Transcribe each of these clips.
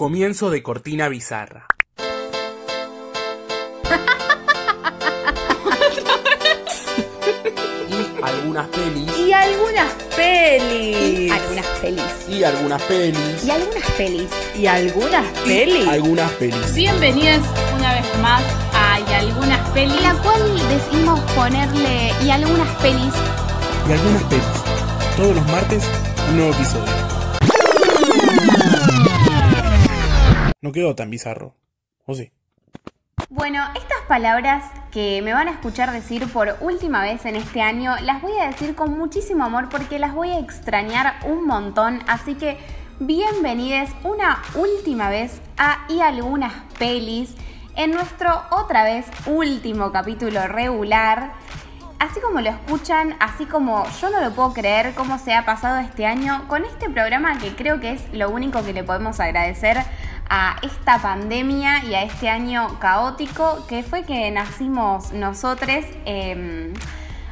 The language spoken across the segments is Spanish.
Comienzo de cortina bizarra. y algunas pelis. Y algunas pelis. Algunas pelis. Y algunas pelis. Y algunas pelis. Y algunas pelis. Algunas pelis. Bienvenidas una vez más a Y algunas pelis. La cual decidimos ponerle y algunas pelis. Y algunas pelis. Todos los martes, un nuevo episodio. No quedó tan bizarro. ¿O sí? Bueno, estas palabras que me van a escuchar decir por última vez en este año, las voy a decir con muchísimo amor porque las voy a extrañar un montón. Así que bienvenidos una última vez a Y algunas pelis en nuestro otra vez último capítulo regular. Así como lo escuchan, así como yo no lo puedo creer cómo se ha pasado este año con este programa que creo que es lo único que le podemos agradecer a esta pandemia y a este año caótico que fue que nacimos nosotros. Eh,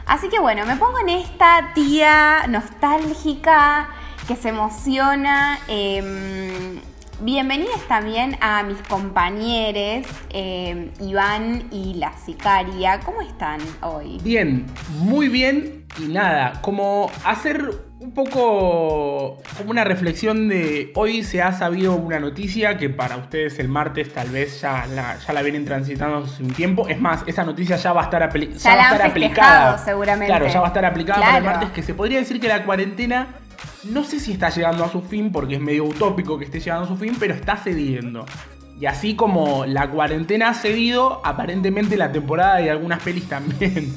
así que bueno, me pongo en esta tía nostálgica que se emociona. Eh, bienvenidos también a mis compañeros eh, Iván y la sicaria. ¿Cómo están hoy? Bien, muy bien y nada, como hacer un poco como una reflexión de hoy se ha sabido una noticia que para ustedes el martes tal vez ya la, ya la vienen transitando hace un tiempo. Es más, esa noticia ya va a estar, apli ya Ya va la estar aplicada. seguramente. Claro, ya va a estar aplicada para el martes, que se podría decir que la cuarentena no sé si está llegando a su fin, porque es medio utópico que esté llegando a su fin, pero está cediendo. Y así como la cuarentena ha cedido, aparentemente la temporada de algunas pelis también.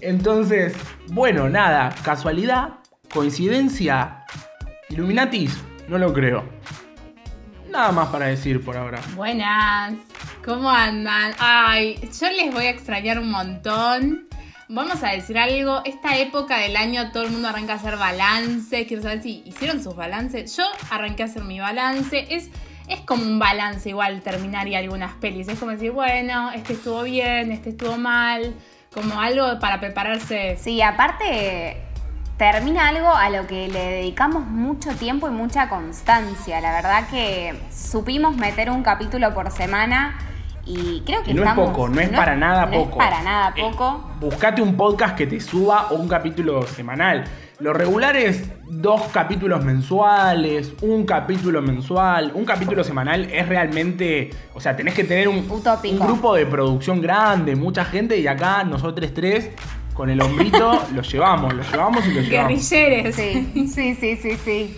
Entonces, bueno, nada, casualidad, coincidencia, Illuminatis, no lo creo. Nada más para decir por ahora. Buenas, ¿cómo andan? Ay, yo les voy a extrañar un montón. Vamos a decir algo, esta época del año todo el mundo arranca a hacer balance. Quiero saber si hicieron sus balances. Yo arranqué a hacer mi balance. Es, es como un balance igual terminar y algunas pelis. Es como decir, bueno, este estuvo bien, este estuvo mal. Como algo para prepararse. Sí, aparte termina algo a lo que le dedicamos mucho tiempo y mucha constancia. La verdad que supimos meter un capítulo por semana y creo que Y no es poco, no es para nada no poco. es para nada Eh, poco. Buscate un podcast que te suba o un capítulo semanal. Lo regular es dos capítulos mensuales, un capítulo mensual, un capítulo semanal es realmente, o sea, tenés que tener un, un grupo de producción grande, mucha gente y acá nosotros tres con el hombrito lo llevamos, lo llevamos y lo llevamos. Guerrilleres. Sí, sí, sí, sí, sí.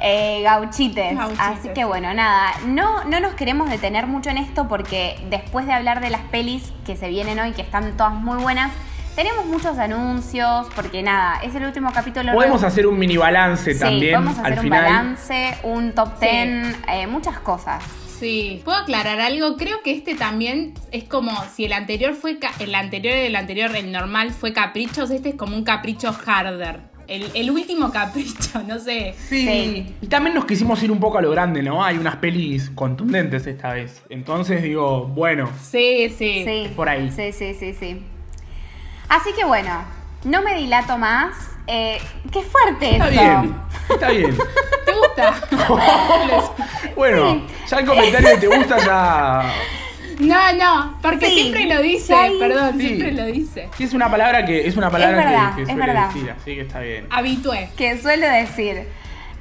Eh, gauchites. Gauchites. Así que bueno, nada, no, no nos queremos detener mucho en esto porque después de hablar de las pelis que se vienen hoy, que están todas muy buenas, tenemos muchos anuncios, porque nada, es el último capítulo. Podemos hacer un mini balance Sí, también vamos a hacer al un final. balance, un top Sí. 10, eh, muchas cosas. Sí, puedo aclarar algo. Creo que este también es como si el anterior fue ca- el anterior y el anterior, el normal fue caprichos. Este es como un capricho harder. El, el último capricho, no sé. Sí. Sí. Y también nos quisimos ir un poco a lo grande, ¿no? Hay unas pelis contundentes esta vez. Entonces digo, bueno, Sí, sí. Sí, por ahí. Sí, sí, sí, sí. Así que bueno, no me dilato más. Eh, ¡Qué fuerte está eso! bien, está bien. ¿Te gusta? Bueno, ya el comentario que te gusta ya. No, no, porque Sí, siempre lo dice. Perdón, Sí. siempre lo dice. Sí, es una palabra que es una palabra Es verdad, que, que es suele verdad. decir, así que está bien. Habitué. que suelo decir.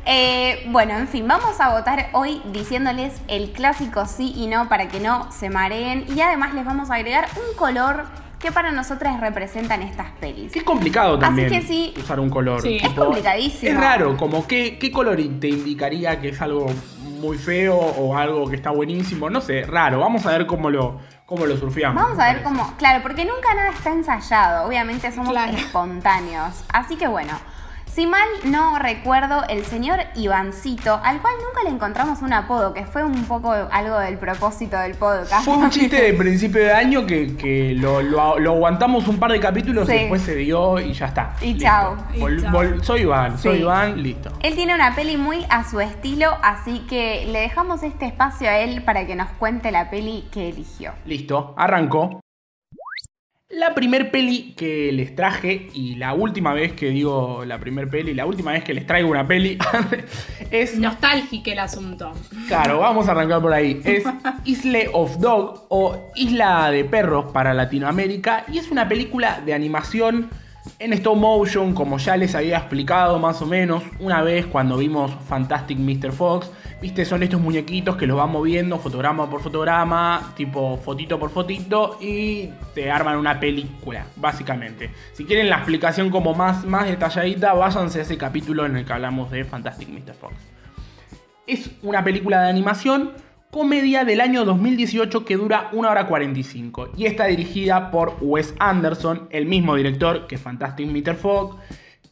Eh, bueno, en fin, vamos a votar hoy diciéndoles el clásico sí y no para que no se mareen. Y además les vamos a agregar un color que para nosotras representan estas pelis. Qué complicado también que sí. usar un color. Sí. Es complicadísimo. Es raro, como qué, qué color te indicaría que es algo muy feo o algo que está buenísimo. No sé, raro. Vamos a ver cómo lo, cómo lo surfeamos. Vamos a ver cómo. Claro, porque nunca nada está ensayado. Obviamente somos Claro. espontáneos. Así que bueno. Si mal no recuerdo, el señor Ivancito, al cual nunca le encontramos un apodo, que fue un poco algo del propósito del podcast. Fue un chiste de principio de año que, que lo, lo- lo aguantamos un par de capítulos Sí. y después se dio y ya está. Y vol- soy Iván, soy. Iván, listo. Él tiene una peli muy a su estilo, así que le dejamos este espacio a él para que nos cuente la peli que eligió. Listo, arrancó. La primer peli que les traje, y la última vez que digo la primer peli, la última vez que les traigo una peli, es... Nostálgico el asunto. Claro, vamos a arrancar por ahí. Es Isle of Dog o Isla de Perros para Latinoamérica y es una película de animación en stop motion, como ya les había explicado más o menos una vez cuando vimos Fantastic Mr. Fox. Viste, son estos muñequitos que los van moviendo fotograma por fotograma, tipo fotito por fotito, y te arman una película, básicamente. Si quieren la explicación como más, más detalladita, váyanse a ese capítulo en el que hablamos de Fantastic Mr. Fox. Es una película de animación comedia del año 2018 que dura 1 hora 45 y está dirigida por Wes Anderson, el mismo director que Fantastic Mr. Fox.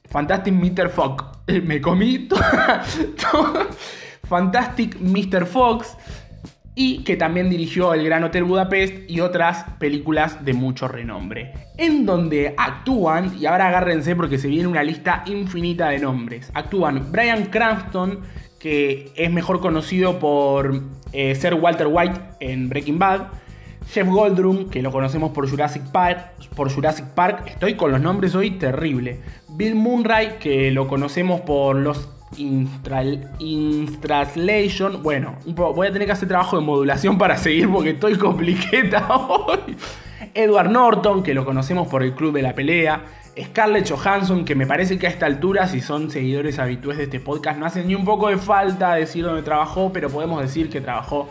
Fantastic Mr. Fox. Me comí Fantastic Mr. Fox y que también dirigió El Gran Hotel Budapest y otras películas de mucho renombre. En donde actúan, y ahora agárrense porque se viene una lista infinita de nombres, actúan Brian Cranston, que es mejor conocido por eh, ser Walter White en Breaking Bad. Jeff Goldblum, que lo conocemos por Jurassic Park, por Jurassic Park, estoy con los nombres hoy terrible. Bill Murray, que lo conocemos por los Translation. Bueno, voy a tener que hacer trabajo de modulación para seguir porque estoy compliqueta hoy. Edward Norton, que lo conocemos por el Club de la Pelea. Scarlett Johansson, que me parece que a esta altura, si son seguidores habituales de este podcast, no hace ni un poco de falta decir dónde trabajó, pero podemos decir que trabajó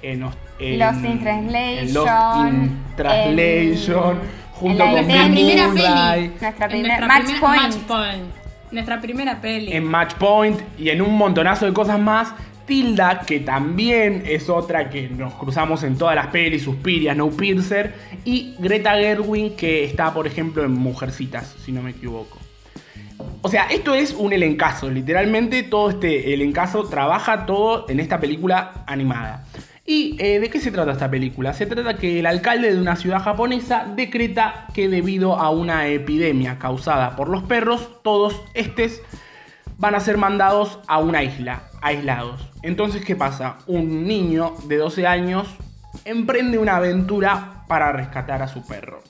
en, Lost in Translation, Lost in Translation junto con nuestra primera peli, nuestra, primera Match, Point. Nuestra primera peli. En Match Point y en un montonazo de cosas más. Tilda, que también es otra que nos cruzamos en todas las pelis, Suspiria, No Piercer, y Greta Gerwin, que está, por ejemplo, en Mujercitas, si no me equivoco. O sea, esto es un elencazo, literalmente todo este elencazo trabaja todo en esta película animada. ¿Y eh, de qué se trata esta película? Se trata que el alcalde de una ciudad japonesa decreta que debido a una epidemia causada por los perros, todos estos van a ser mandados a una isla, aislados. Entonces, ¿qué pasa? Un niño de 12 años emprende una aventura para rescatar a su perro.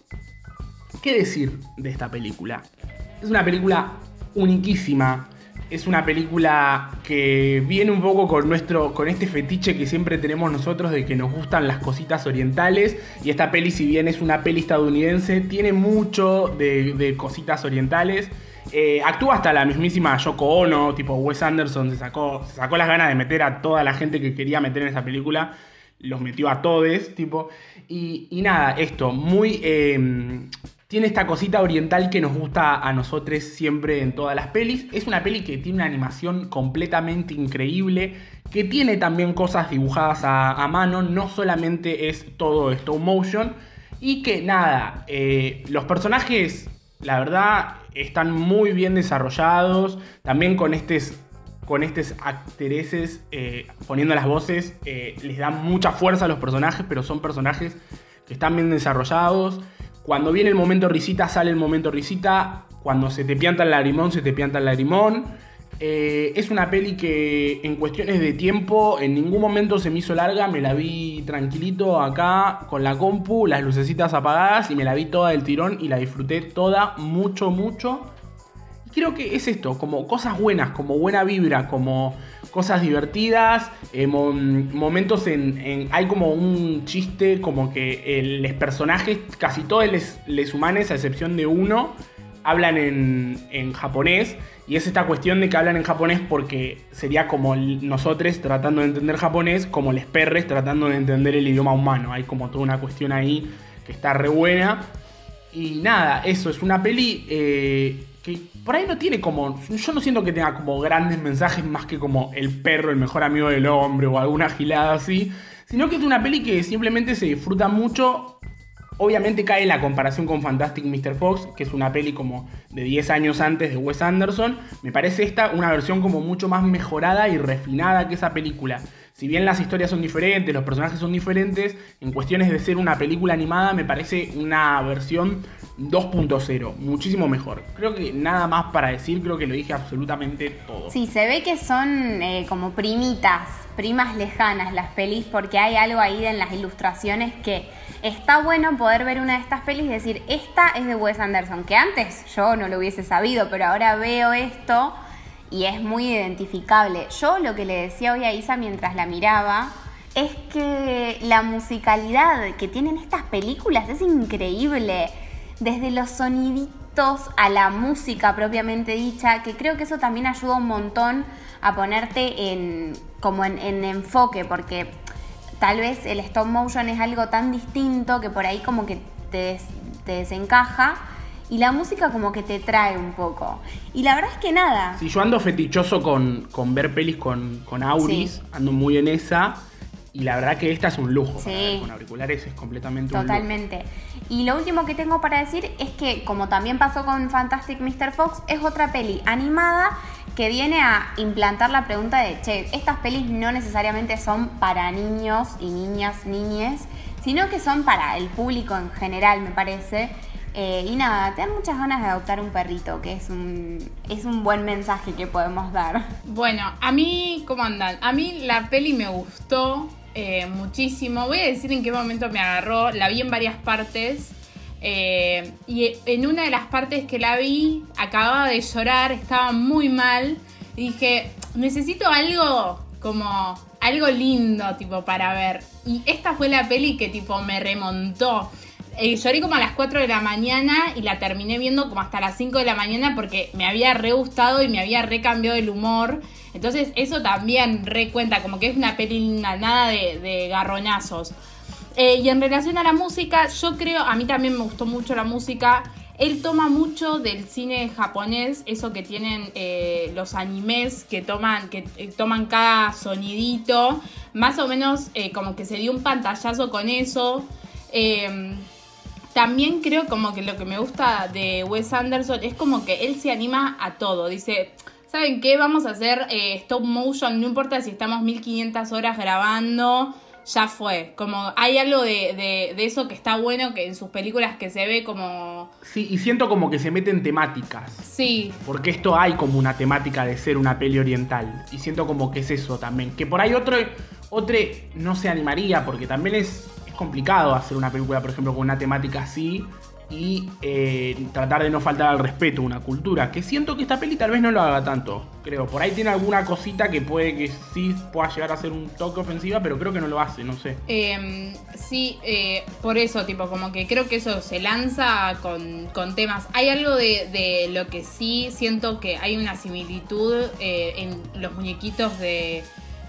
¿Qué decir de esta película? Es una película uniquísima. Es una película que viene un poco con nuestro. con este fetiche que siempre tenemos nosotros de que nos gustan las cositas orientales. Y esta peli, si bien es una peli estadounidense, tiene mucho de, cositas orientales. Eh, actúa hasta la mismísima Yoko Ono, tipo Wes Anderson se sacó, sacó las ganas de meter a toda la gente que quería meter en esa película, los metió a todos, tipo. Y, nada, esto, muy... Em, tiene esta cosita oriental que nos gusta a nosotros siempre en todas las pelis. Es una peli que tiene una animación completamente increíble, que tiene también cosas dibujadas a, mano, no solamente es todo stop motion. Y que nada, eh, los personajes, la verdad, están muy bien desarrollados, también con estos con estos actores eh, poniendo las voces, eh, les dan mucha fuerza a los personajes, pero son personajes que están bien desarrollados. Cuando viene el momento risita, sale el momento risita. Cuando se te pianta el lagrimón, se te pianta el lagrimón. Eh, es una peli que en cuestiones de tiempo en ningún momento se me hizo larga, me la vi tranquilito acá con la compu, las lucecitas apagadas y me la vi toda del tirón y la disfruté toda mucho, mucho. Creo que es esto, como cosas buenas, como buena vibra, como cosas divertidas, eh, momentos en, Hay como un chiste, como que los personajes, casi todos les humanes, a excepción de uno, hablan en, en japonés y es esta cuestión de que hablan en japonés porque sería como nosotros tratando de entender japonés, como les perres tratando de entender el idioma humano. Hay como toda una cuestión ahí que está re buena. Y nada, eso es una peli eh, que por ahí no tiene como. Yo no siento que tenga como grandes mensajes más que como el perro, el mejor amigo del hombre o alguna gilada así. Sino que es una peli que simplemente se disfruta mucho Obviamente cae la comparación con Fantastic Mr. Fox, que es una peli como de 10 años antes de Wes Anderson. Me parece esta una versión como mucho más mejorada y refinada que esa película. Si bien las historias son diferentes, los personajes son diferentes, en cuestiones de ser una película animada me parece una versión 2.0, muchísimo mejor. Creo que nada más para decir, creo que lo dije absolutamente todo. Sí, se ve que son eh, como primitas, primas lejanas las pelis, porque hay algo ahí en las ilustraciones que está bueno poder ver una de estas pelis y decir, esta es de Wes Anderson, que antes yo no lo hubiese sabido, pero ahora veo esto y es muy identificable. Yo lo que le decía hoy a Isa mientras la miraba es que la musicalidad que tienen estas películas es increíble. Desde los soniditos a la música propiamente dicha, que creo que eso también ayuda un montón a ponerte en como en, en enfoque, porque tal vez el stop motion es algo tan distinto que por ahí como que te, te desencaja y la música como que te trae un poco. Y la verdad es que nada, Si yo ando fetichoso con, con ver pelis con, con Auris, Sí. ando muy en esa. Y la verdad que esta es un lujo. para Sí. ver con auriculares es completamente un lujo. Totalmente. Y lo último que tengo para decir es que, como también pasó con Fantastic Mr. Fox, es otra peli animada que viene a implantar la pregunta de, che, estas pelis no necesariamente son para niños y niñas, niñes, sino que son para el público en general, me parece. Eh, y nada, te dan muchas ganas de adoptar un perrito, que es un, es un buen mensaje que podemos dar. Bueno, a mí, ¿cómo andan? A mí la peli me gustó eh, muchísimo. Voy a decir en qué momento me agarró. La vi en varias partes. eh, y en una de las partes que la vi, acababa de llorar, estaba muy mal. Y dije, necesito algo como algo lindo, tipo, para ver. Y esta fue la peli que, tipo, me remontó. Eh, lloré como a las 4 de la mañana y la terminé viendo como hasta las 5 de la mañana porque me había re gustado y me había recambiado el humor. Entonces eso también recuenta, como que es una peli na- nada de, de garronazos. Eh, y en relación a la música, yo creo, a mí también me gustó mucho la música. Él toma mucho del cine japonés, eso que tienen eh, los animes que toman, que eh, toman cada sonidito. Más o menos como que se dio un pantallazo con eso. También creo como que lo que me gusta de Wes Anderson es como que él se anima a todo. Dice, ¿saben qué? Vamos a hacer eh, stop motion, no importa si estamos 1500 horas grabando, ya fue. Como hay algo de, de- de eso que está bueno, que en sus películas que se ve como... Sí, y siento como que se meten temáticas. Sí, Porque esto hay como una temática de ser una peli oriental. Y siento como que es eso también. Que por ahí otro, otro no se animaría, porque también es complicado hacer una película, por ejemplo, con una temática así. Y eh, tratar de no faltar al respeto a una cultura. Que siento que esta peli tal vez no lo haga tanto. Creo. Por ahí tiene alguna cosita que puede que sí pueda llegar a ser un toque ofensiva, pero creo que no lo hace, no sé. Eh, sí, eh, por eso, tipo, como que creo que eso se lanza con, con temas. Hay algo de, de lo que sí siento que hay una similitud eh, en los muñequitos de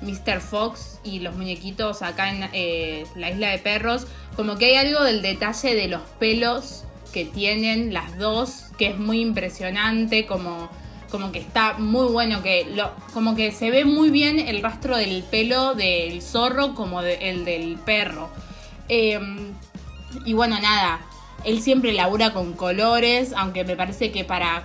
Mr. Fox y los muñequitos acá en eh, la isla de perros. Como que hay algo del detalle de los pelos que tienen las dos, que es muy impresionante, como como que está muy bueno, que lo, como que se ve muy bien el rastro del pelo del zorro como de- el del perro. Eh, y bueno, nada, él siempre labura con colores, aunque me parece que para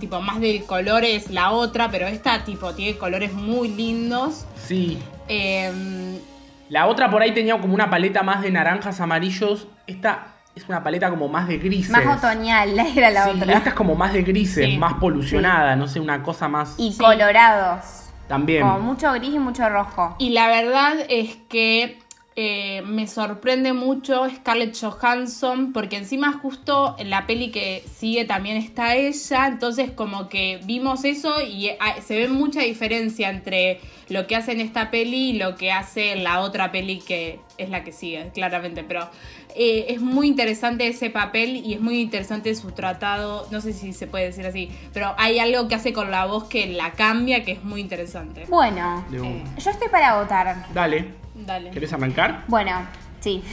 tipo más del color es la otra, pero esta tipo tiene colores muy lindos. Sí. Eh, La otra por ahí tenía como una paleta más de naranjas, amarillos. Esta es una paleta como más de grises. Más otoñal era la Sí, otra. esta es como más de grises, Sí. más polucionada, no sé, una cosa más. Y Sí. colorados. También. Como mucho gris y mucho rojo. Y la verdad es que eh, me sorprende mucho Scarlett Johansson, porque encima justo en la peli que sigue también está ella, entonces como que vimos eso y eh, se ve mucha diferencia entre lo que hace en esta peli y lo que hace en la otra peli que es la que sigue, claramente, pero eh, es muy interesante ese papel y es muy interesante su tratado, no sé si se puede decir así, pero hay algo que hace con la voz que la cambia que es muy interesante. Bueno. Eh. yo estoy para votar. Dale, Dale. ¿querés arrancar? Bueno, sí.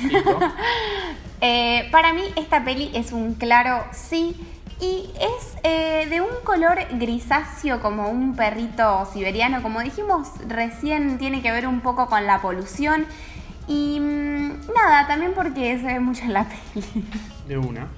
Eh, para mí esta peli es un claro sí y es eh, de un color grisáceo como un perrito siberiano. Como dijimos recién tiene que ver un poco con la polución y mm, nada, también porque se ve mucho en la peli. De una.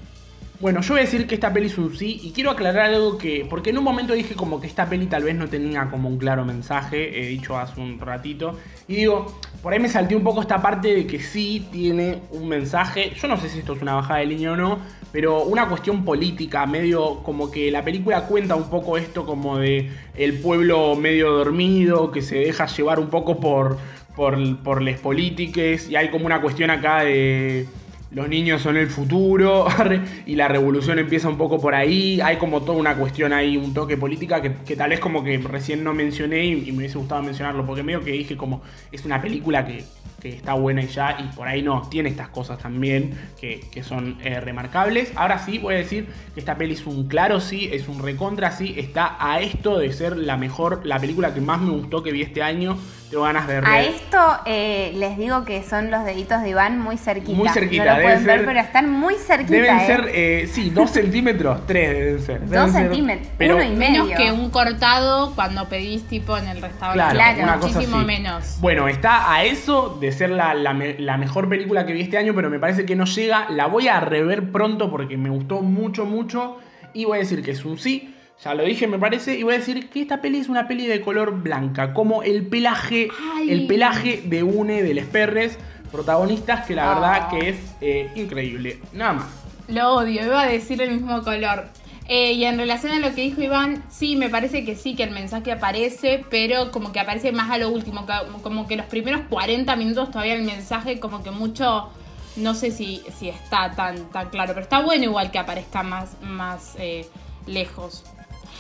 Bueno, yo voy a decir que esta peli es un sí y quiero aclarar algo que, porque en un momento dije como que esta peli tal vez no tenía como un claro mensaje, he dicho hace un ratito, y digo, por ahí me salté un poco esta parte de que sí tiene un mensaje, yo no sé si esto es una bajada de línea o no, pero una cuestión política, medio como que la película cuenta un poco esto como de el pueblo medio dormido, que se deja llevar un poco por, por, por les políticas, y hay como una cuestión acá de los niños son el futuro y la revolución empieza un poco por ahí. Hay como toda una cuestión ahí, un toque política que, tal vez como que recién no mencioné y, me hubiese gustado mencionarlo porque medio que dije como es una película que, está buena y ya y por ahí no, tiene estas cosas también que, son eh, remarcables. Ahora sí voy a decir que esta peli es un claro sí, es un recontra sí, está a esto de ser la mejor, la película que más me gustó que vi este año tengo ganas de A esto eh, les digo que son los deditos de Iván muy cerquita. Muy cerquita, No lo pueden ver, pero están muy cerquita. Deben ¿eh? ser, eh, sí, dos centímetros, tres deben ser. dos centímetros, uno y medio. Menos que un cortado cuando pedís tipo en el restaurante. Claro, muchísimo menos. Bueno, está a eso de ser la, la, la mejor película que vi este año, pero me parece que no llega. La voy a rever pronto porque me gustó mucho, mucho. Y voy a decir que es un sí. Ya lo dije, me parece, y voy a decir que esta peli es una peli de color blanca, como el pelaje, el pelaje de une de Les Perres, protagonistas que la verdad ah. que es eh, increíble. Nada más. Lo odio, iba a decir el mismo color. Eh, y en relación a lo que dijo Iván, sí, me parece que sí, que el mensaje aparece, pero como que aparece más a lo último, como que los primeros 40 minutos todavía el mensaje como que mucho, no sé si, si está tan, tan claro, pero está bueno igual que aparezca más, más eh, lejos.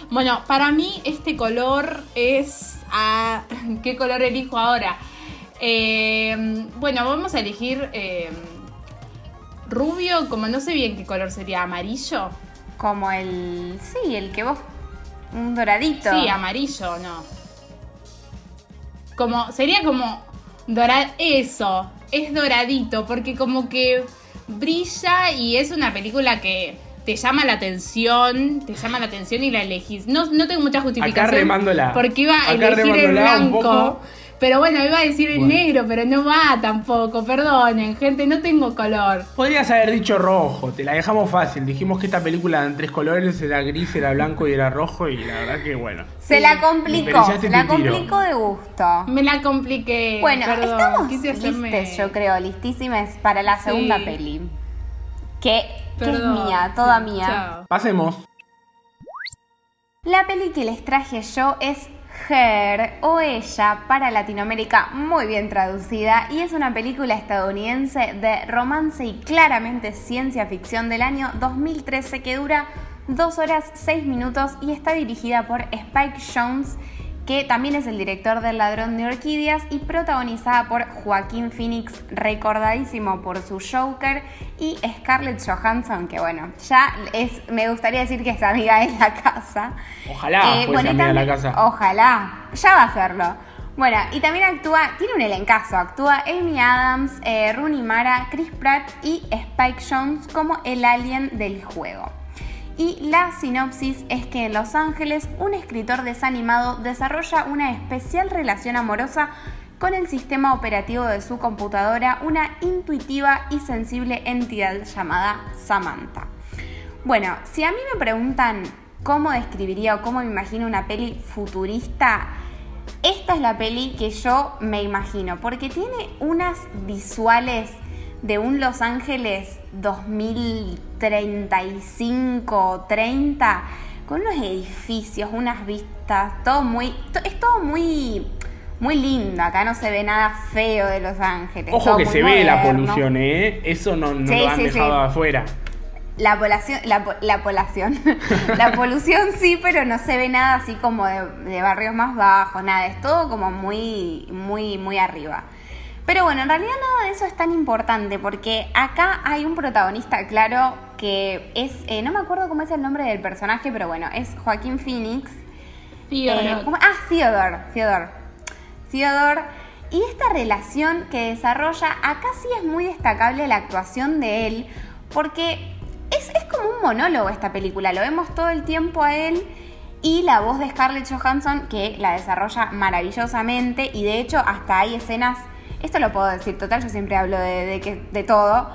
Bueno, para mí este color es... ¿Qué color elijo ahora? Eh, bueno, vamos a elegir eh, rubio, como no sé bien qué color sería, amarillo. Como el... Sí, el que vos... Un doradito. Sí, amarillo, no. Como... Sería como... Dorad... Eso, es doradito, porque como que brilla y es una película que te llama la atención, te llama la atención y la elegís. No, no tengo mucha justificación. Acá remándola. Porque iba a elegir el blanco. Pero bueno, iba a decir el negro, pero no va tampoco. Perdonen, gente, no tengo color. Podrías haber dicho rojo, te la dejamos fácil. Dijimos que esta película en tres colores era gris, era blanco y era rojo, y la verdad que bueno. Se la complicó, se la complicó de gusto. Me la compliqué. Bueno, estamos listes, yo creo, listísimas para la segunda peli. Que que es mía, toda mía. Pasemos. La peli que les traje yo es Her o Ella para Latinoamérica, muy bien traducida, y es una película estadounidense de romance y claramente ciencia ficción del año 2013 que dura 2 horas 6 minutos y está dirigida por Spike Jones que también es el director del Ladrón de Orquídeas y protagonizada por Joaquín Phoenix, recordadísimo por su Joker, y Scarlett Johansson, que bueno, ya es, me gustaría decir que es amiga de la casa. Ojalá eh, amiga de la casa. Ojalá, ya va a serlo. Bueno, y también actúa, tiene un elencazo, actúa Amy Adams, eh, Rooney Mara, Chris Pratt y Spike Jones como el alien del juego. Y la sinopsis es que en Los Ángeles un escritor desanimado desarrolla una especial relación amorosa con el sistema operativo de su computadora, una intuitiva y sensible entidad llamada Samantha. Bueno, si a mí me preguntan cómo describiría o cómo me imagino una peli futurista, esta es la peli que yo me imagino, porque tiene unas visuales de un Los Ángeles 2035, 30, con unos edificios, unas vistas, todo muy, es todo muy, muy lindo. Acá no se ve nada feo de Los Ángeles. Ojo que se ve la polución, ¿eh? Eso no, lo han dejado afuera. La población, la, población, la polución sí, pero no se ve nada así como de, de barrios más bajos, nada, es todo como muy, muy, muy arriba. Pero bueno, en realidad nada de eso es tan importante porque acá hay un protagonista claro que es, eh, no me acuerdo cómo es el nombre del personaje, pero bueno, es Joaquín Phoenix. Theodore. Eh, ah, Theodore, Theodore. Theodore. Y esta relación que desarrolla, acá sí es muy destacable la actuación de él, porque es, es como un monólogo esta película, lo vemos todo el tiempo a él y la voz de Scarlett Johansson que la desarrolla maravillosamente y de hecho hasta hay escenas esto lo puedo decir, total, yo siempre hablo de, de, de todo.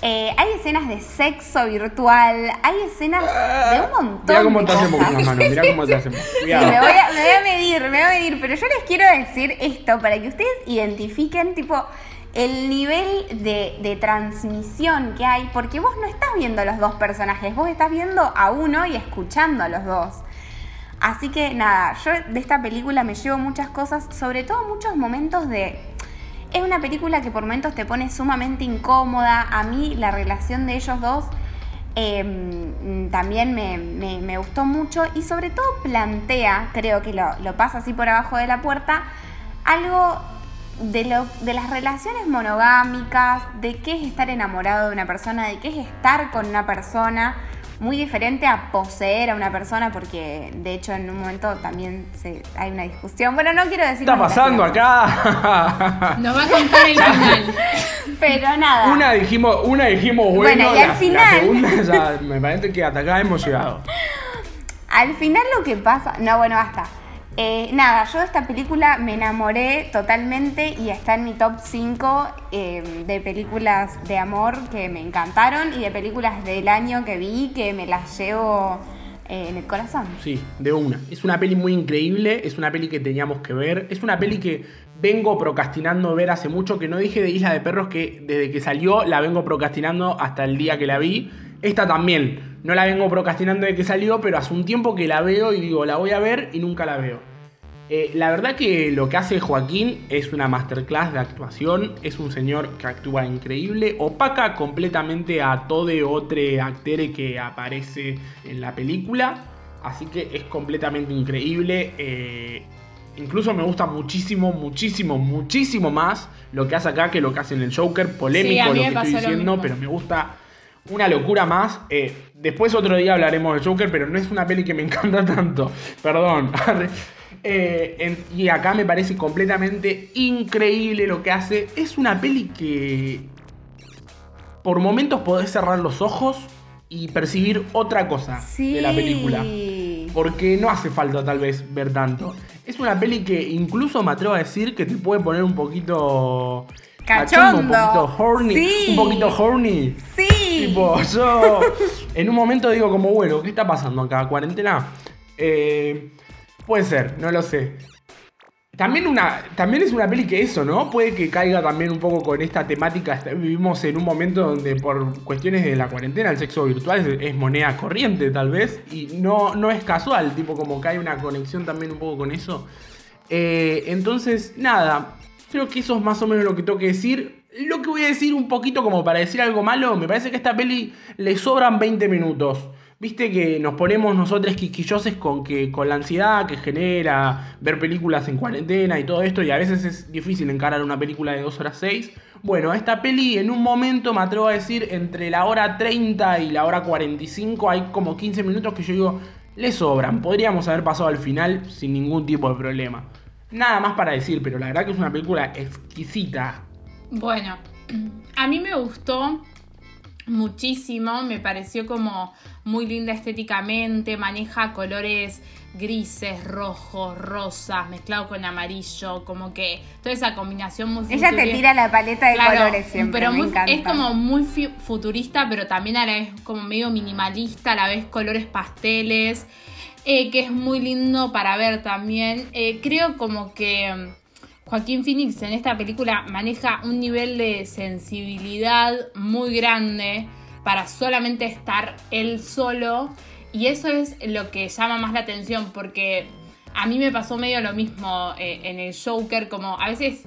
Eh, hay escenas de sexo virtual, hay escenas de un montón Mira cómo de te hacemos cosas. con las manos, mira cómo te hacemos. Sí, Cuidado. me voy, a, me voy a medir, me voy a medir, pero yo les quiero decir esto para que ustedes identifiquen tipo el nivel de, de transmisión que hay, porque vos no estás viendo a los dos personajes, vos estás viendo a uno y escuchando a los dos. Así que nada, yo de esta película me llevo muchas cosas, sobre todo muchos momentos de... Es una película que por momentos te pone sumamente incómoda. A mí la relación de ellos dos mm, también me, me- me gustó mucho y sobre todo plantea, creo que lo, lo pasa así por abajo de la puerta, algo de, lo, de las relaciones monogámicas, de qué es estar enamorado de una persona, de qué es estar con una persona, muy diferente a poseer a una persona, porque de hecho en un momento también se, hay una discusión. Bueno, no quiero decir... ¿Qué está pasando acá? Nos va a contar el final. Pero nada. Una dijimos, una dijimos bueno, Bueno, y al la final- segunda ya me parece que hasta acá hemos llegado. Al final lo que pasa, no, bueno, basta. Eh, nada, yo de esta película me enamoré totalmente y está en mi top 5 eh, de películas de amor que me encantaron y de películas del año que vi que me las llevo eh, en el corazón. Sí, de una. Es una peli muy increíble, es una peli que teníamos que ver, es una peli que vengo procrastinando ver hace mucho, que no dije de Isla de Perros que desde que salió la vengo procrastinando hasta el día que la vi. Esta también, no la vengo procrastinando desde que salió, pero hace un tiempo que la veo y digo, la voy a ver y nunca la veo. Eh, la verdad que lo que hace Joaquín es una masterclass de actuación, es un señor que actúa increíble, opaca completamente a todo otro actor que aparece en la película, así que es completamente increíble. eh, incluso me gusta muchísimo, muchísimo, muchísimo más lo que hace acá que lo que hace en el Joker, polémico Sí, lo que estoy diciendo, pero me gusta una locura más. Eh, después otro día hablaremos del Joker, pero no es una peli que me encanta tanto. Perdón. Eh, en- y acá me parece completamente increíble lo que hace. Es una peli que por momentos podés cerrar los ojos y percibir otra cosa Sí. de la película. Porque no hace falta tal vez ver tanto. Es una peli que incluso me atrevo a decir que te puede poner un poquito... Cachondo. un poquito horny. Sí. Un poquito horny. Sí. Tipo, yo en un momento digo como, bueno, ¿qué está pasando acá? ¿Cuarentena? Eh, puede ser, no lo sé. También, una, también es una peli que eso, ¿no? Puede que caiga también un poco con esta temática. Vivimos en un momento donde por cuestiones de la cuarentena el sexo virtual es, es moneda corriente tal vez. Y no, no es casual, tipo como que hay una conexión también un poco con eso. Eh, entonces, nada, creo que eso es más o menos lo que tengo que decir. Lo que voy a decir un poquito como para decir algo malo, me parece que a esta peli le sobran 20 minutos. Viste que nos ponemos nosotros quisquillosos con, que, con la ansiedad que genera ver películas en cuarentena y todo esto, y a veces es difícil encarar una película de 2 horas 6. Bueno, esta peli en un momento me atrevo a decir entre la hora 30 y la hora 45 hay como 15 minutos que yo digo, le sobran, podríamos haber pasado al final sin ningún tipo de problema. Nada más para decir, pero la verdad que es una película exquisita. Bueno, a mí me gustó muchísimo, me pareció como muy linda estéticamente, maneja colores grises, rojos, rosas, mezclado con amarillo, como que toda esa combinación muy Ella te tira la paleta de Claro, colores siempre. pero me muy- encanta. es como muy futurista, pero también a la vez como medio minimalista, a la vez colores pasteles, eh, que es muy lindo para ver también. Eh, creo como que mm, Joaquín Phoenix en esta película maneja un nivel de sensibilidad muy grande para solamente estar él solo. Y eso es lo que llama más la atención, porque a mí me pasó medio lo mismo eh, en el Joker, como a veces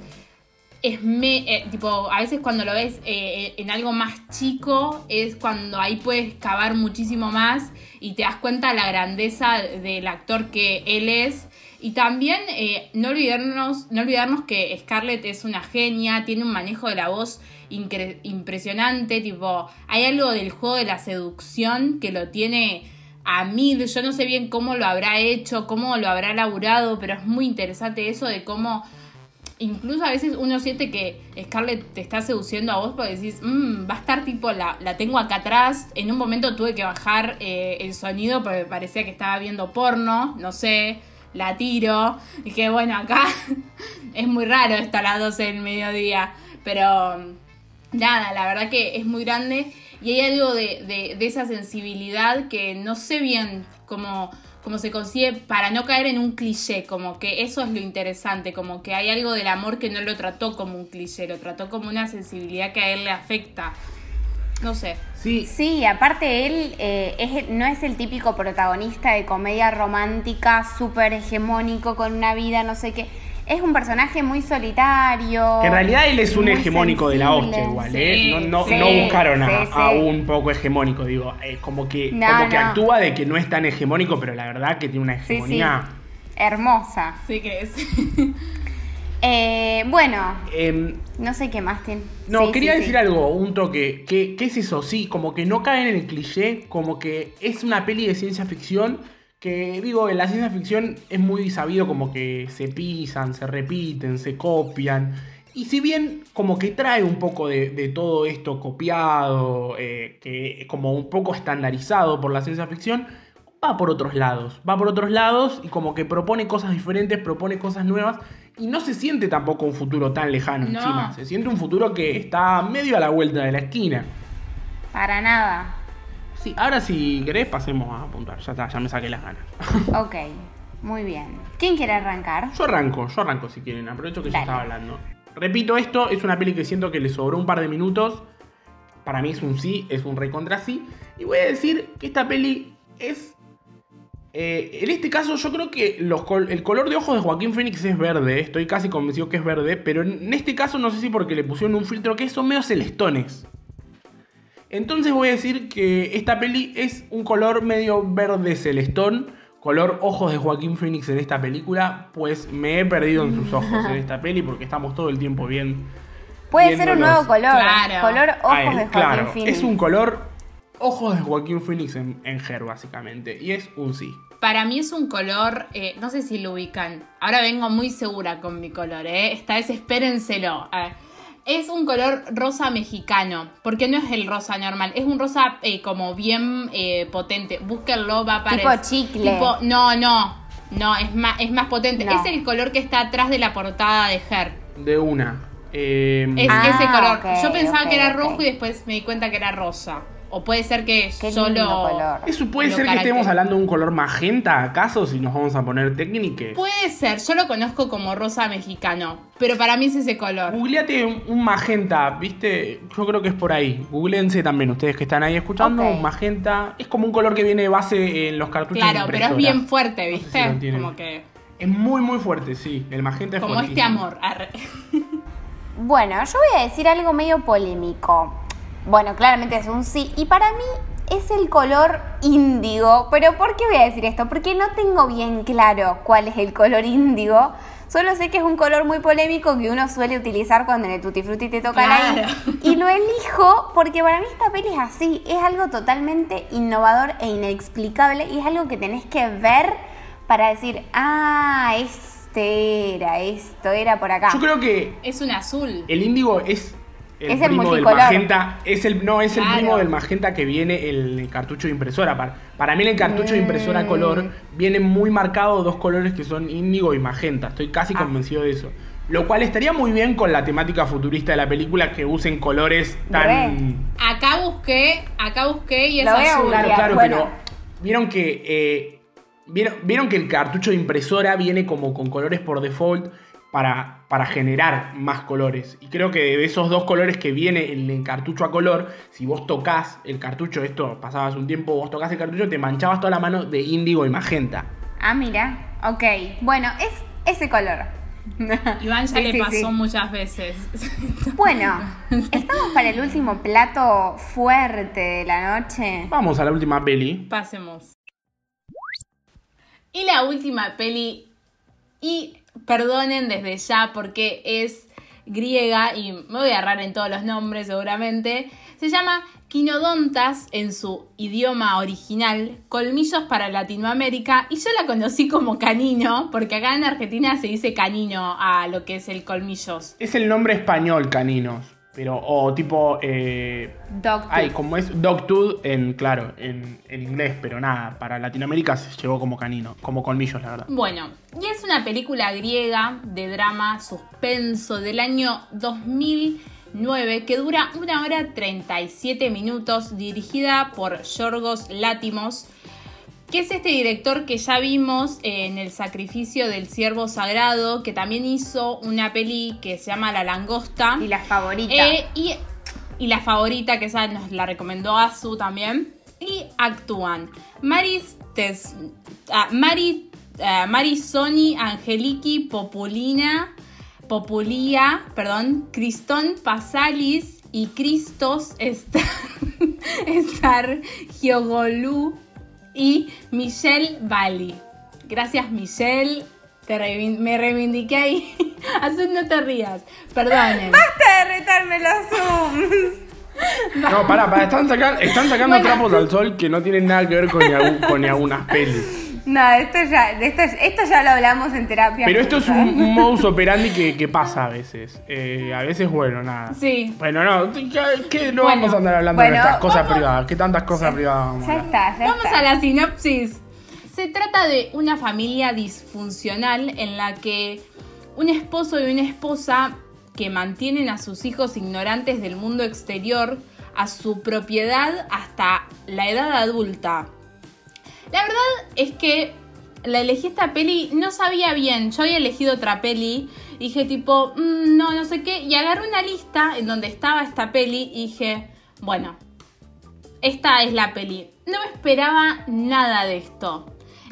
es me, eh, tipo, a veces cuando lo ves eh, en algo más chico es cuando ahí puedes cavar muchísimo más y te das cuenta la grandeza del actor que él es. Y también eh, no, olvidarnos, no olvidarnos que Scarlett es una genia, tiene un manejo de la voz impresionante, tipo, hay algo del juego de la seducción que lo tiene a mil, yo no sé bien cómo lo habrá hecho, cómo lo habrá laburado, pero es muy interesante eso de cómo incluso a veces uno siente que Scarlett te está seduciendo a vos porque decís, "Mm, va a estar tipo, la, la tengo acá atrás. En un momento tuve que bajar eh, el sonido porque parecía que estaba viendo porno, no sé, la tiro. Dije, bueno, acá es muy raro esto a las 12 del mediodía, pero nada, la verdad que es muy grande y hay algo de- de esa sensibilidad que no sé bien cómo, cómo se consigue para no caer en un cliché, como que eso es lo interesante, como que hay algo del amor que no lo trató como un cliché, lo trató como una sensibilidad que a él le afecta. No sé. Sí, Sí, aparte él eh, es- no es el típico protagonista de comedia romántica súper hegemónico con una vida no sé qué. Es un personaje muy solitario. que en realidad él es un hegemónico de la hostia igual, Sí, ¿eh? No, no, sí, no buscaron a, sí, a un poco hegemónico, digo. eh, como que, No, como que actúa de que no es tan hegemónico, pero la verdad que tiene una Sí, sí. hegemonía. Hermosa. ¿Sí crees? Eh, bueno, Em, no sé qué más tiene. No, Sí, quería sí, decir sí. algo, un toque. ¿Qué, ¿Qué es eso? Sí, como que no caen en el cliché, como que es una peli de ciencia ficción. Que digo, en la ciencia ficción es muy sabido como que se pisan, se repiten, se copian. Y si bien como que trae un poco de, de todo esto copiado, eh, que como un poco estandarizado por la ciencia ficción, va por otros lados. Va por otros lados y como que propone cosas diferentes, propone cosas nuevas. Y no se siente tampoco un futuro tan lejano No. encima. Se siente un futuro que está medio a la vuelta de la esquina. Para nada. Sí, ahora si querés pasemos a apuntar. Ya está, ya me saqué las ganas. Ok, muy bien. ¿Quién quiere arrancar? Yo arranco, yo arranco si quieren. Aprovecho que ya Dale. estaba hablando. Repito esto, es una peli que siento que le sobró un par de minutos. Para mí es un sí, es un recontra sí. Y voy a decir que esta peli es... eh, en este caso yo creo que los col- el color de ojos de Joaquín Phoenix es verde. Estoy casi convencido que es verde. Pero en este caso no sé si porque le pusieron un filtro que son medio celestones. Entonces voy a decir que esta peli es un color medio verde celestón, color ojos de Joaquín Phoenix en esta película, pues me he perdido en sus ojos en esta peli porque estamos todo el tiempo bien. Puede ser un nuevo color. Claro. Color ojos él, de Joaquín claro, Phoenix. es un color ojos de Joaquín Phoenix en, en Her básicamente y es un sí. Para mí es un color, eh, no sé si lo ubican. Ahora vengo muy segura con mi color, ¿eh? Esta vez espérenselo. A ver. Es un color rosa mexicano, porque no es el rosa normal, es un rosa eh, como bien eh, potente. Búsquenlo, va a Tipo aparecer. chicle. Tipo- no, no, no, es más, es más potente. No. Es el color que está atrás de la portada de Her. De una. Eh, Es Ah, ese color. ok, Yo pensaba que era rojo y después me di cuenta que era rosa. O puede ser que Qué solo. color. ¿Eso puede ser que estemos hablando de un color magenta acaso si nos vamos a poner técnicos? Puede ser, yo lo conozco como rosa mexicano, pero para mí es ese color. Googleate un, un magenta, ¿viste? Yo creo que es por ahí. Googleense también ustedes que están ahí escuchando. Un magenta. Es como un color que viene de base en los cartuchos. de Claro, pero es bien fuerte, No sé ¿viste? si lo tienen. como que. Es muy, muy fuerte, sí. El magenta es Como este amor. arre. Bueno, yo voy a decir algo medio polémico. Bueno, claramente es un sí. Y para mí es el color índigo. ¿Pero por qué voy a decir esto? Porque no tengo bien claro cuál es el color índigo. Solo sé que es un color muy polémico que uno suele utilizar cuando en el Tutti Frutti te toca la. I. Y lo elijo porque para mí esta peli es así. Es algo totalmente innovador e inexplicable. Y es algo que tenés que ver para decir, ah, este era, esto era por acá. Yo creo que Es un azul. el índigo es el Es el primo del multicolor. magenta. Es el, no, es el Claro. primo del magenta que viene en el cartucho de impresora. Para, para mí en el cartucho de Mm. impresora color vienen muy marcados dos colores que son índigo y magenta. Estoy casi Ah. convencido de eso. Lo cual estaría muy bien con la temática futurista de la película que usen colores tan... Acá busqué, acá busqué y es azul. Claro, claro, Bueno. pero vieron que eh, vieron, vieron que el cartucho de impresora viene como con colores por default para, para generar más colores. Y creo que de esos dos colores que viene el, el cartucho a color, si vos tocas el cartucho, esto pasaba hace un tiempo, vos tocas el cartucho, te manchabas toda la mano de índigo y magenta. Ah, mira. Ok. Bueno, es ese color. Iván ya Sí, le sí, pasó sí. muchas veces. Bueno, estamos para el último plato fuerte de la noche. Vamos a la última peli. Pasemos. Y la última peli, y perdonen desde ya porque es griega y me voy a agarrar en todos los nombres seguramente, se llama Quinodontas en su idioma original, Colmillos para Latinoamérica, y yo la conocí como canino, porque acá en Argentina se dice canino a lo que es el colmillos. Es el nombre español, caninos. Pero, o tipo, eh. Ay, como es Dogtooth en, claro, en, en inglés, pero nada, para Latinoamérica se llevó como canino, como colmillos, la verdad. Bueno, y es una película griega de drama suspenso del año 9, que dura una hora 37 minutos, dirigida por Yorgos Látimos, que es este director que ya vimos en El sacrificio del siervo sagrado, que también hizo una peli que se llama La langosta. Y la favorita. Eh, y, y la favorita, que esa nos la recomendó Azu también. Y actúan Maris Tes, ah, Mari, ah, Marisoni Angeliki Populina, Populia, perdón, Cristón Pasalis y Cristos Star, Star Giogolú y Michelle Bali. Gracias, Michelle. Te reivin- me reivindiqué ahí. Azul, no te rías. Perdonen. ¡Basta de retarme los zooms! No, pará, pará, están, sacan- están sacando Bueno. trapos al sol que no tienen nada que ver con, ni con ni algunas pelis. No, esto ya, esto, esto ya lo hablamos en terapia. Pero esto es un, un modus operandi que, que pasa a veces. Eh, a veces, bueno, nada. Sí. Bueno, no, ¿qué, qué no Bueno, vamos a andar hablando de nuestras cosas vamos- privadas? ¿Qué tantas cosas privadas vamos a Ya está, ya Vamos está. a la sinopsis. Se trata de una familia disfuncional en la que un esposo y una esposa que mantienen a sus hijos ignorantes del mundo exterior a su propiedad hasta la edad adulta. La verdad es que la elegí esta peli, no sabía bien, yo había elegido otra peli, dije tipo, "Mm, no, no sé qué, y agarré una lista en donde estaba esta peli y dije, bueno, esta es la peli. No me esperaba nada de esto.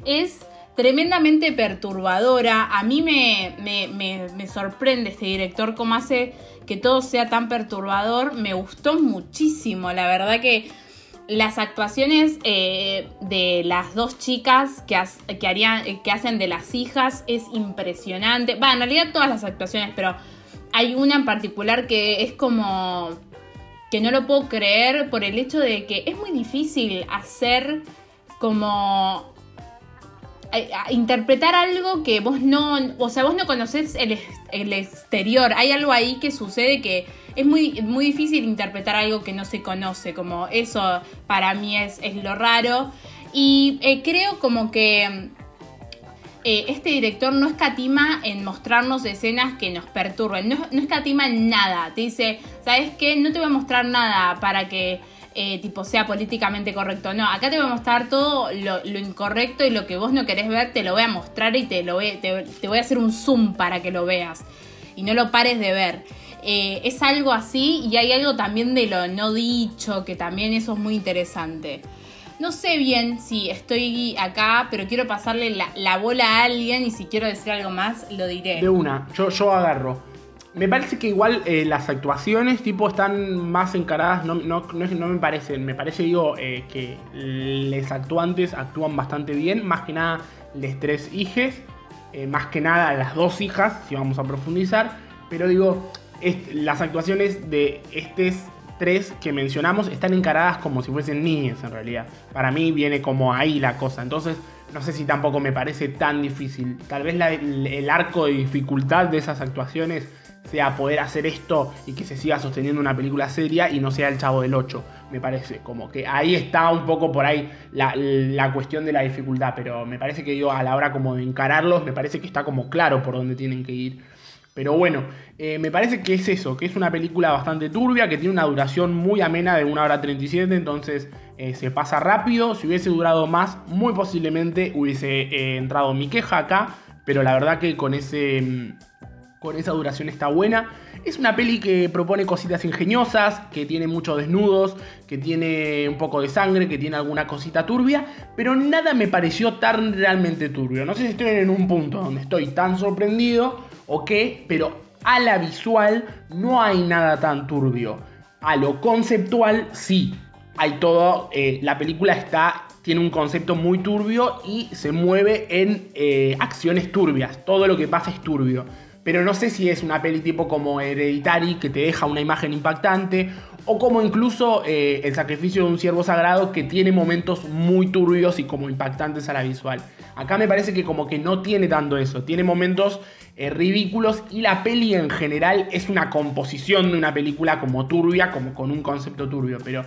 Es tremendamente perturbadora. A mí me, me- me- me sorprende este director cómo hace que todo sea tan perturbador. Me gustó muchísimo. La verdad que las actuaciones eh, de las dos chicas que, has- que, hacen de las hijas es impresionante. Va, en realidad todas las actuaciones, pero hay una en particular que es como que no lo puedo creer por el hecho de que es muy difícil hacer como interpretar algo que vos no, o sea, vos no conocés el, el exterior. Hay algo ahí que sucede que es muy, muy difícil interpretar algo que no se conoce, como eso para mí es, es lo raro. Y eh, creo como que eh, este director no escatima en mostrarnos escenas que nos perturben, no, no escatima en nada. Te dice, ¿sabes qué? No te voy a mostrar nada para que eh, tipo sea políticamente correcto. No, acá te voy a mostrar todo lo, incorrecto y lo que vos no querés ver, te lo voy a mostrar y te, lo voy, te, te voy a hacer un zoom para que lo veas. Y no lo pares de ver. Eh, es algo así y hay algo también de lo no dicho, que también eso es muy interesante. No sé bien si estoy acá, pero quiero pasarle la, la bola a alguien y si quiero decir algo más, lo diré. De una, yo, yo agarro. Me parece que igual eh, las actuaciones tipo están más encaradas, no, no, no, me parecen, me parece digo eh, que los actuantes actúan bastante bien, más que nada les tres hijes, eh, más que nada las dos hijas, si vamos a profundizar, pero digo, las actuaciones de estos tres que mencionamos están encaradas como si fuesen niñas en realidad. Para mí viene como ahí la cosa, entonces no sé si tampoco me parece tan difícil. Tal vez el, arco de dificultad de esas actuaciones sea poder hacer esto y que se siga sosteniendo una película seria y no sea el chavo del 8, me parece. Como que ahí está un poco por ahí la, la cuestión de la dificultad, pero me parece que yo a la hora como de encararlos, me parece que está como claro por dónde tienen que ir. Pero bueno, eh, me parece que es eso, que es una película bastante turbia, que tiene una duración muy amena de 1 hora 37, entonces eh, se pasa rápido. Si hubiese durado más, muy posiblemente hubiese eh, entrado mi queja acá, pero la verdad que con ese... mm, con esa duración está buena. Es una peli que propone cositas ingeniosas, que tiene muchos desnudos, que tiene un poco de sangre, que tiene alguna cosita turbia, pero nada me pareció tan realmente turbio. No sé si estoy en un punto donde estoy tan sorprendido o qué, pero a la visual no hay nada tan turbio. A lo conceptual sí. Hay todo, eh, la película está, tiene un concepto muy turbio y se mueve en eh, acciones turbias. Todo lo que pasa es turbio. Pero no sé si es una peli tipo como Hereditary que te deja una imagen impactante o como incluso eh, El sacrificio de un siervo sagrado que tiene momentos muy turbios y como impactantes a la visual. Acá me parece que como que no tiene tanto eso, tiene momentos ridículos y la peli en general es una composición de una película como turbia, como con un concepto turbio, pero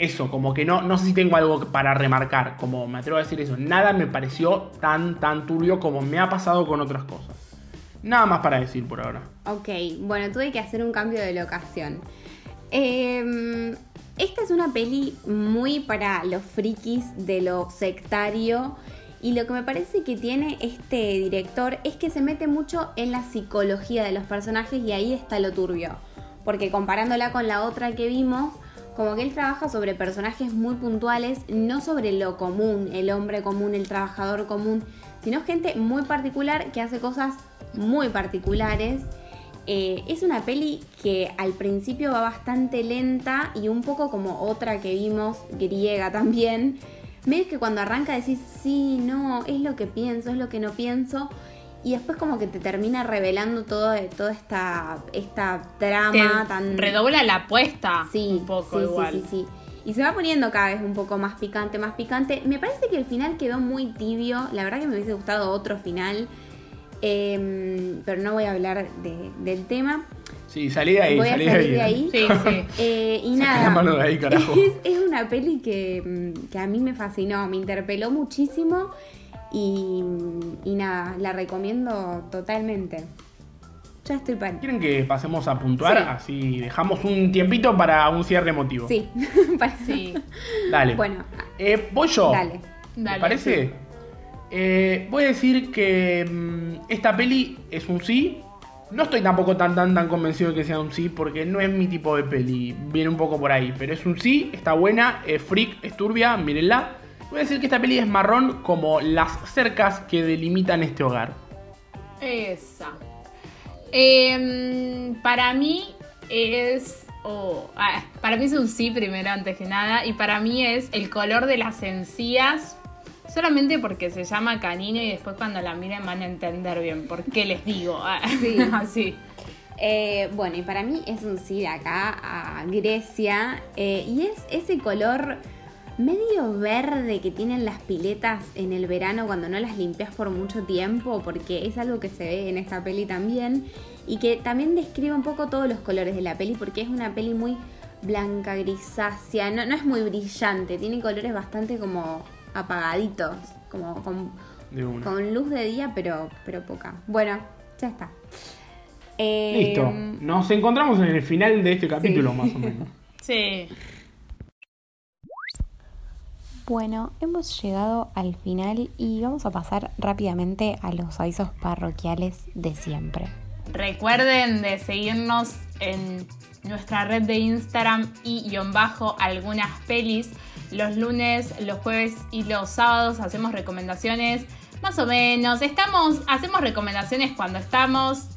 eso, como que no, no sé si tengo algo para remarcar, como me atrevo a decir eso, nada me pareció tan, tan turbio como me ha pasado con otras cosas. Nada más para decir por ahora. Ok, bueno, tuve que hacer un cambio de locación. Eh, esta es una peli muy para los frikis de lo sectario. Y lo que me parece que tiene este director es que se mete mucho en la psicología de los personajes y ahí está lo turbio. Porque comparándola con la otra que vimos, como que él trabaja sobre personajes muy puntuales, no sobre lo común, el hombre común, el trabajador común, sino gente muy particular que hace cosas muy particulares. Eh, es una peli que al principio va bastante lenta y un poco como otra que vimos, griega también. Medio que cuando arranca decís, sí, no, es lo que pienso, es lo que no pienso. Y después como que te termina revelando todo, toda esta, esta trama Te tan... redobla la apuesta Sí, un poco sí, igual. sí, sí, sí. Y se va poniendo cada vez un poco más picante, más picante. Me parece que el final quedó muy tibio. La verdad que me hubiese gustado otro final. Em, pero no voy a hablar de- del tema. Sí, salí de ahí, voy a salí salir de de ahí. ahí. Sí, sí. Eh, y nada. la mano de ahí, carajo. Es, es una peli que, que a mí me fascinó, me interpeló muchísimo. Y, y nada, la recomiendo totalmente. Ya estoy para. ¿Quieren que pasemos a puntuar? Sí. Así dejamos un tiempito para un cierre emotivo. Sí, para- Sí. Dale. Bueno, Eh, voy yo. dale. ¿Te Dale. parece? Eh, voy a decir que mm, esta peli es un sí. No estoy tampoco tan tan tan convencido de que sea un sí porque no es mi tipo de peli. Viene un poco por ahí. Pero es un sí, está buena, es freak, es turbia, mírenla. Voy a decir que esta peli es marrón como las cercas que delimitan este hogar. Esa. Em, para mí es. oh, ah, para mí es un sí primero, antes que nada. Y para mí es el color de las encías. Solamente porque se llama canino y después cuando la miren van a entender bien por qué les digo. Ah, Sí. Así. Eh, bueno, y para mí es un sí de acá a Grecia. eh, y es ese color medio verde que tienen las piletas en el verano cuando no las limpias por mucho tiempo, porque es algo que se ve en esta peli también. Y que también describe un poco todos los colores de la peli, porque es una peli muy blanca, grisácea, no, no es muy brillante, tiene colores bastante como apagaditos, como con luz de día, pero, pero poca. Bueno, ya está. Eh, Listo. Nos encontramos en el final de este capítulo, más o menos. Sí. Bueno, hemos llegado al final y vamos a pasar rápidamente a los avisos parroquiales de siempre. Recuerden de seguirnos en nuestra red de Instagram y guion bajo algunas pelis. Los lunes, los jueves y los sábados hacemos recomendaciones más o menos. Estamos, hacemos recomendaciones cuando estamos.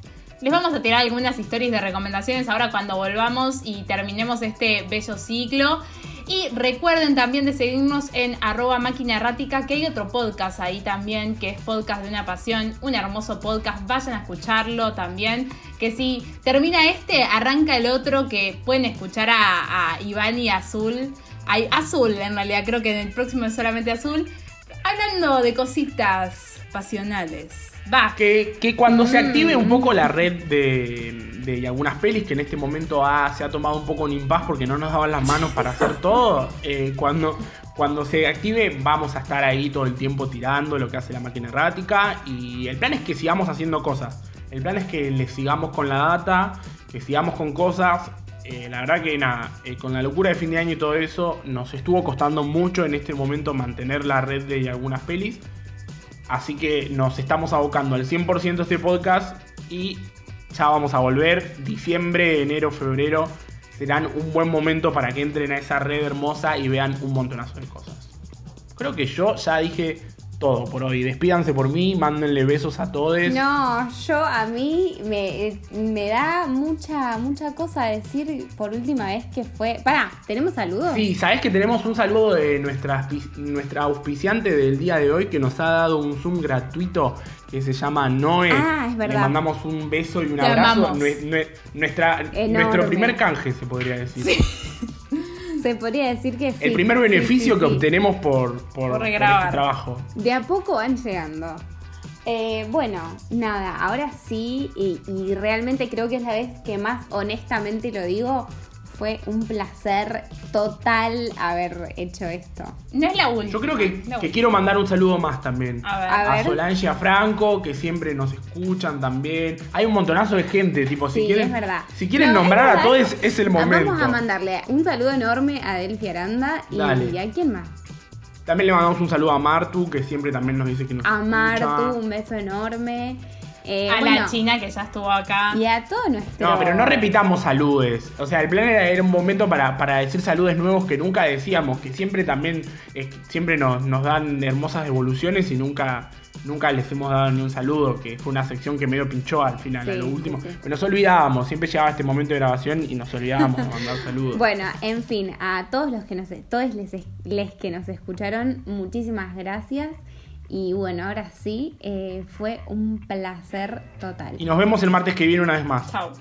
Les vamos a tirar algunas historias de recomendaciones ahora cuando volvamos y terminemos este bello ciclo. Y recuerden también de seguirnos en arroba máquina errática, que hay otro podcast ahí también, que es Podcast de una Pasión, un hermoso podcast, vayan a escucharlo también, que si termina este, arranca el otro, que pueden escuchar a, a Iván y Azul, Ay, Azul en realidad, creo que en el próximo es solamente Azul, hablando de cositas pasionales. Va, Que, que cuando se active un poco la red de, de algunas pelis, que en este momento se ha tomado un poco un impas porque no nos daban las manos para hacer todo, eh, cuando, cuando se active vamos a estar ahí todo el tiempo tirando lo que hace la máquina errática y el plan es que sigamos haciendo cosas. El plan es que le sigamos con la data, que sigamos con cosas. Eh, la verdad que nada, eh, con la locura de fin de año y todo eso, nos estuvo costando mucho en este momento mantener la red de algunas pelis. Así que nos estamos abocando al 100% a este podcast y ya vamos a volver. Diciembre, enero, febrero serán un buen momento para que entren a esa red hermosa y vean un montonazo de cosas. Creo que yo ya dije todo por hoy. Despídanse por mí, mándenle besos a todos. No, yo a mí me, me da mucha, mucha cosa decir por última vez que fue. Pará, ¿tenemos saludos? Sí, sabés que tenemos un saludo de nuestra, nuestra auspiciante del día de hoy que nos ha dado un Zoom gratuito que se llama Noé. Ah, es verdad. Le mandamos un beso y un Te abrazo. amamos. Nue- nue- nuestra, Enorme. nuestro primer canje, se podría decir. Se podría decir que sí. El primer beneficio sí, que sí. obtenemos por, por, Por este trabajo. De a poco van llegando. Eh, bueno, nada, ahora sí, y, y realmente creo que es la vez que más honestamente lo digo, fue un placer total haber hecho esto. No es la última. Yo creo que, quiero mandar un saludo más también. A ver. A A. Solange y a Franco, que siempre nos escuchan también. Hay un montonazo de gente, tipo, si Sí, quieren, es verdad. si quieren No, nombrar a todos, es el momento. Vamos a mandarle un saludo enorme a Delphi Aranda y a quién más. También le mandamos un saludo a Martu, que siempre también nos dice que nos A escucha. Martu, un beso enorme. Eh, a bueno, la China que ya estuvo acá. Y a todo nuestro. No, pero no repitamos saludes. O sea, el plan era, era un momento para, para decir saludes nuevos que nunca decíamos, que siempre también, eh, siempre nos, nos dan hermosas devoluciones y nunca, nunca les hemos dado ni un saludo, que fue una sección que medio pinchó al final, a lo sí, último. sí. Pero nos olvidábamos, siempre llegaba este momento de grabación y nos olvidábamos de mandar saludos. Bueno, en fin, a todos los que nos, todos les, les que nos escucharon, muchísimas gracias. Y bueno, ahora sí, eh, fue un placer total. Y nos vemos el martes que viene una vez más. Chau.